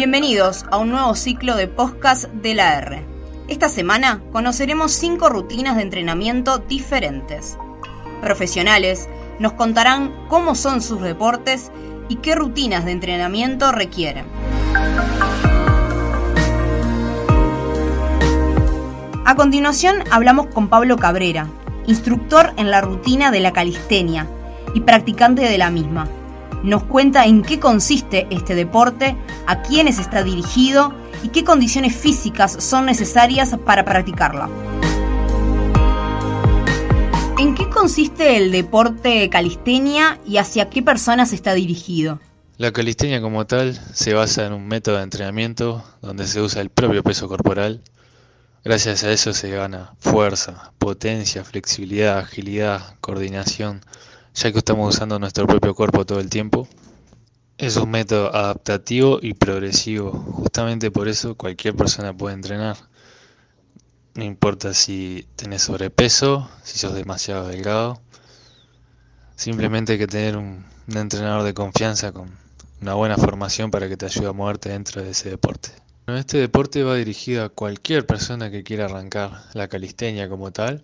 Bienvenidos a un nuevo ciclo de podcast de la R. Esta semana conoceremos cinco rutinas de entrenamiento diferentes. Profesionales nos contarán cómo son sus deportes y qué rutinas de entrenamiento requieren. A continuación hablamos con Pablo Cabrera, instructor en la rutina de la calistenia y practicante de la misma. Nos cuenta en qué consiste este deporte, a quiénes está dirigido y qué condiciones físicas son necesarias para practicarla. ¿En qué consiste el deporte calistenia y hacia qué personas está dirigido? La calistenia como tal se basa en un método de entrenamiento donde se usa el propio peso corporal. Gracias a eso se gana fuerza, potencia, flexibilidad, agilidad, coordinación, ya que estamos usando nuestro propio cuerpo todo el tiempo. Es un método adaptativo y progresivo, justamente por eso cualquier persona puede entrenar. No importa si tenés sobrepeso, si sos demasiado delgado, simplemente hay que tener un, un entrenador de confianza con una buena formación para que te ayude a moverte dentro de ese deporte. este deporte va dirigido a cualquier persona que quiera arrancar la calistenia como tal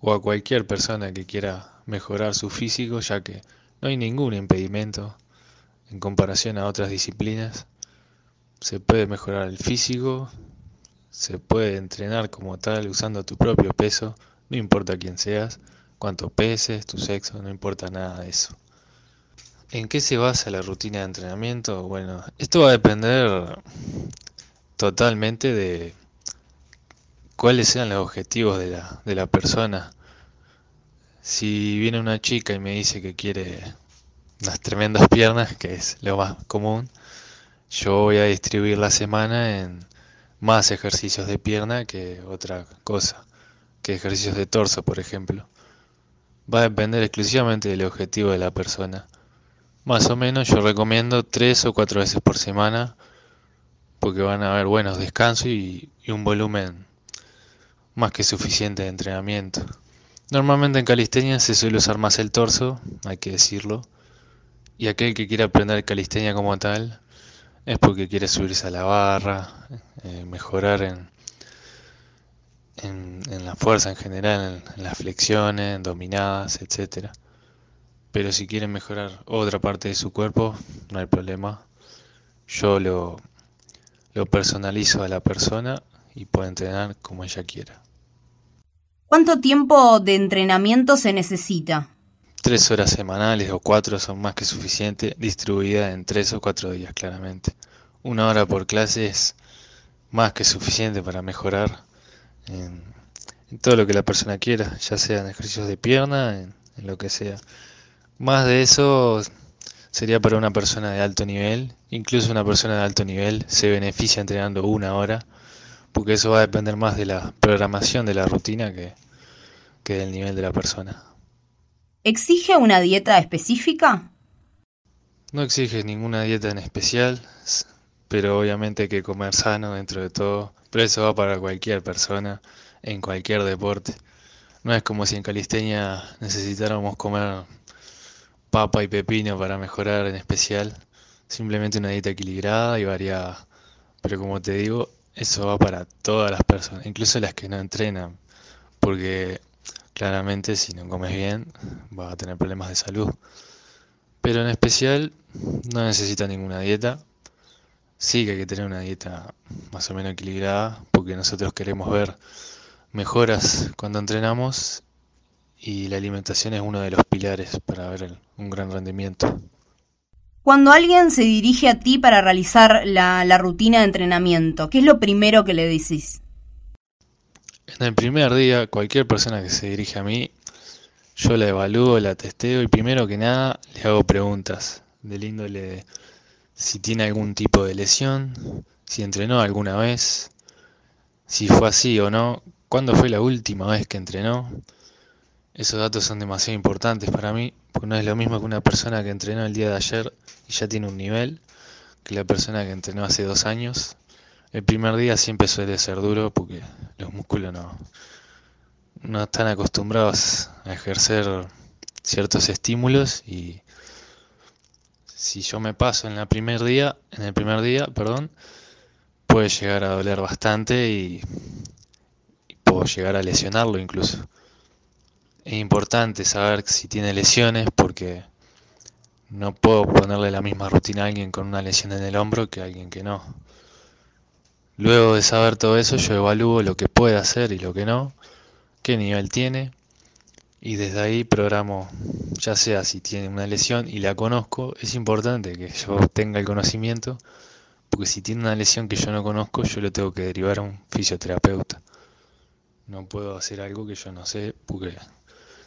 o a cualquier persona que quiera mejorar su físico ya que no hay ningún impedimento en comparación a otras disciplinas. Se puede mejorar el físico, se puede entrenar como tal usando tu propio peso, no importa quién seas, cuánto peses, tu sexo, no importa nada de eso. ¿En qué se basa la rutina de entrenamiento? Bueno, esto va a depender totalmente de cuáles sean los objetivos de la, de la persona. Si viene una chica y me dice que quiere unas tremendas piernas, que es lo más común, yo voy a distribuir la semana en más ejercicios de pierna que otra cosa, que ejercicios de torso, por ejemplo. Va a depender exclusivamente del objetivo de la persona. Más o menos yo recomiendo tres o cuatro veces por semana porque van a haber buenos descansos y, un volumen más que suficiente de entrenamiento. Normalmente en calistenia se suele usar más el torso, hay que decirlo, y aquel que quiera aprender calistenia como tal es porque quiere subirse a la barra, eh, mejorar en, en, la fuerza en general, en, las flexiones, en dominadas, etcétera. Pero si quieren mejorar otra parte de su cuerpo, no hay problema. Yo lo, lo personalizo a la persona y puede entrenar como ella quiera. ¿Cuánto tiempo de entrenamiento se necesita? Tres horas semanales o cuatro son más que suficiente, distribuidas en tres o cuatro días claramente. Una hora por clase es más que suficiente para mejorar en, todo lo que la persona quiera, ya sea en ejercicios de pierna, en lo que sea. Más de eso sería para una persona de alto nivel. Incluso una persona de alto nivel se beneficia entrenando una hora, porque eso va a depender más de la programación de la rutina que, que del nivel de la persona. ¿Exige una dieta específica? No exige ninguna dieta en especial, pero obviamente hay que comer sano dentro de todo. Pero eso va para cualquier persona, en cualquier deporte. No es como si en calistenia necesitáramos comer papa y pepino para mejorar en especial. Simplemente una dieta equilibrada y variada. Pero como te digo, eso va para todas las personas, incluso las que no entrenan. Porque claramente si no comes bien vas a tener problemas de salud. Pero en especial no necesita ninguna dieta. Sí que hay que tener una dieta más o menos equilibrada porque nosotros queremos ver mejoras cuando entrenamos y la alimentación es uno de los pilares para ver un gran rendimiento. Cuando alguien se dirige a ti para realizar la, rutina de entrenamiento, ¿qué es lo primero que le decís? En el primer día, cualquier persona que se dirige a mí, yo la evalúo, la testeo y primero que nada le hago preguntas del índole si tiene algún tipo de lesión, si entrenó alguna vez, si fue así o no, cuándo fue la última vez que entrenó, esos datos son demasiado importantes para mí, porque no es lo mismo que una persona que entrenó el día de ayer y ya tiene un nivel, que la persona que entrenó hace dos años. El primer día siempre suele ser duro porque los músculos no, no están acostumbrados a ejercer ciertos estímulos y si yo me paso en, la primer día, en el primer día, perdón, puede llegar a doler bastante y, y puedo llegar a lesionarlo incluso. Es importante saber si tiene lesiones porque no puedo ponerle la misma rutina a alguien con una lesión en el hombro que a alguien que no. Luego de saber todo eso, yo evalúo lo que puede hacer y lo que no, qué nivel tiene, y desde ahí programo, ya sea si tiene una lesión y la conozco, es importante que yo tenga el conocimiento, porque si tiene una lesión que yo no conozco, yo lo tengo que derivar a un fisioterapeuta. No puedo hacer algo que yo no sé, porque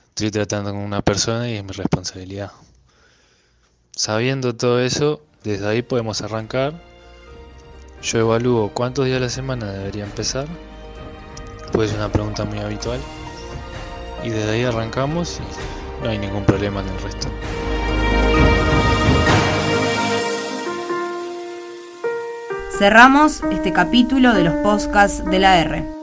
estoy tratando con una persona y es mi responsabilidad. Sabiendo todo eso, desde ahí podemos arrancar yo evalúo cuántos días a la semana debería empezar. Puede ser una pregunta muy habitual. Y desde ahí arrancamos y no hay ningún problema en el resto. Cerramos este capítulo de los podcasts de la R.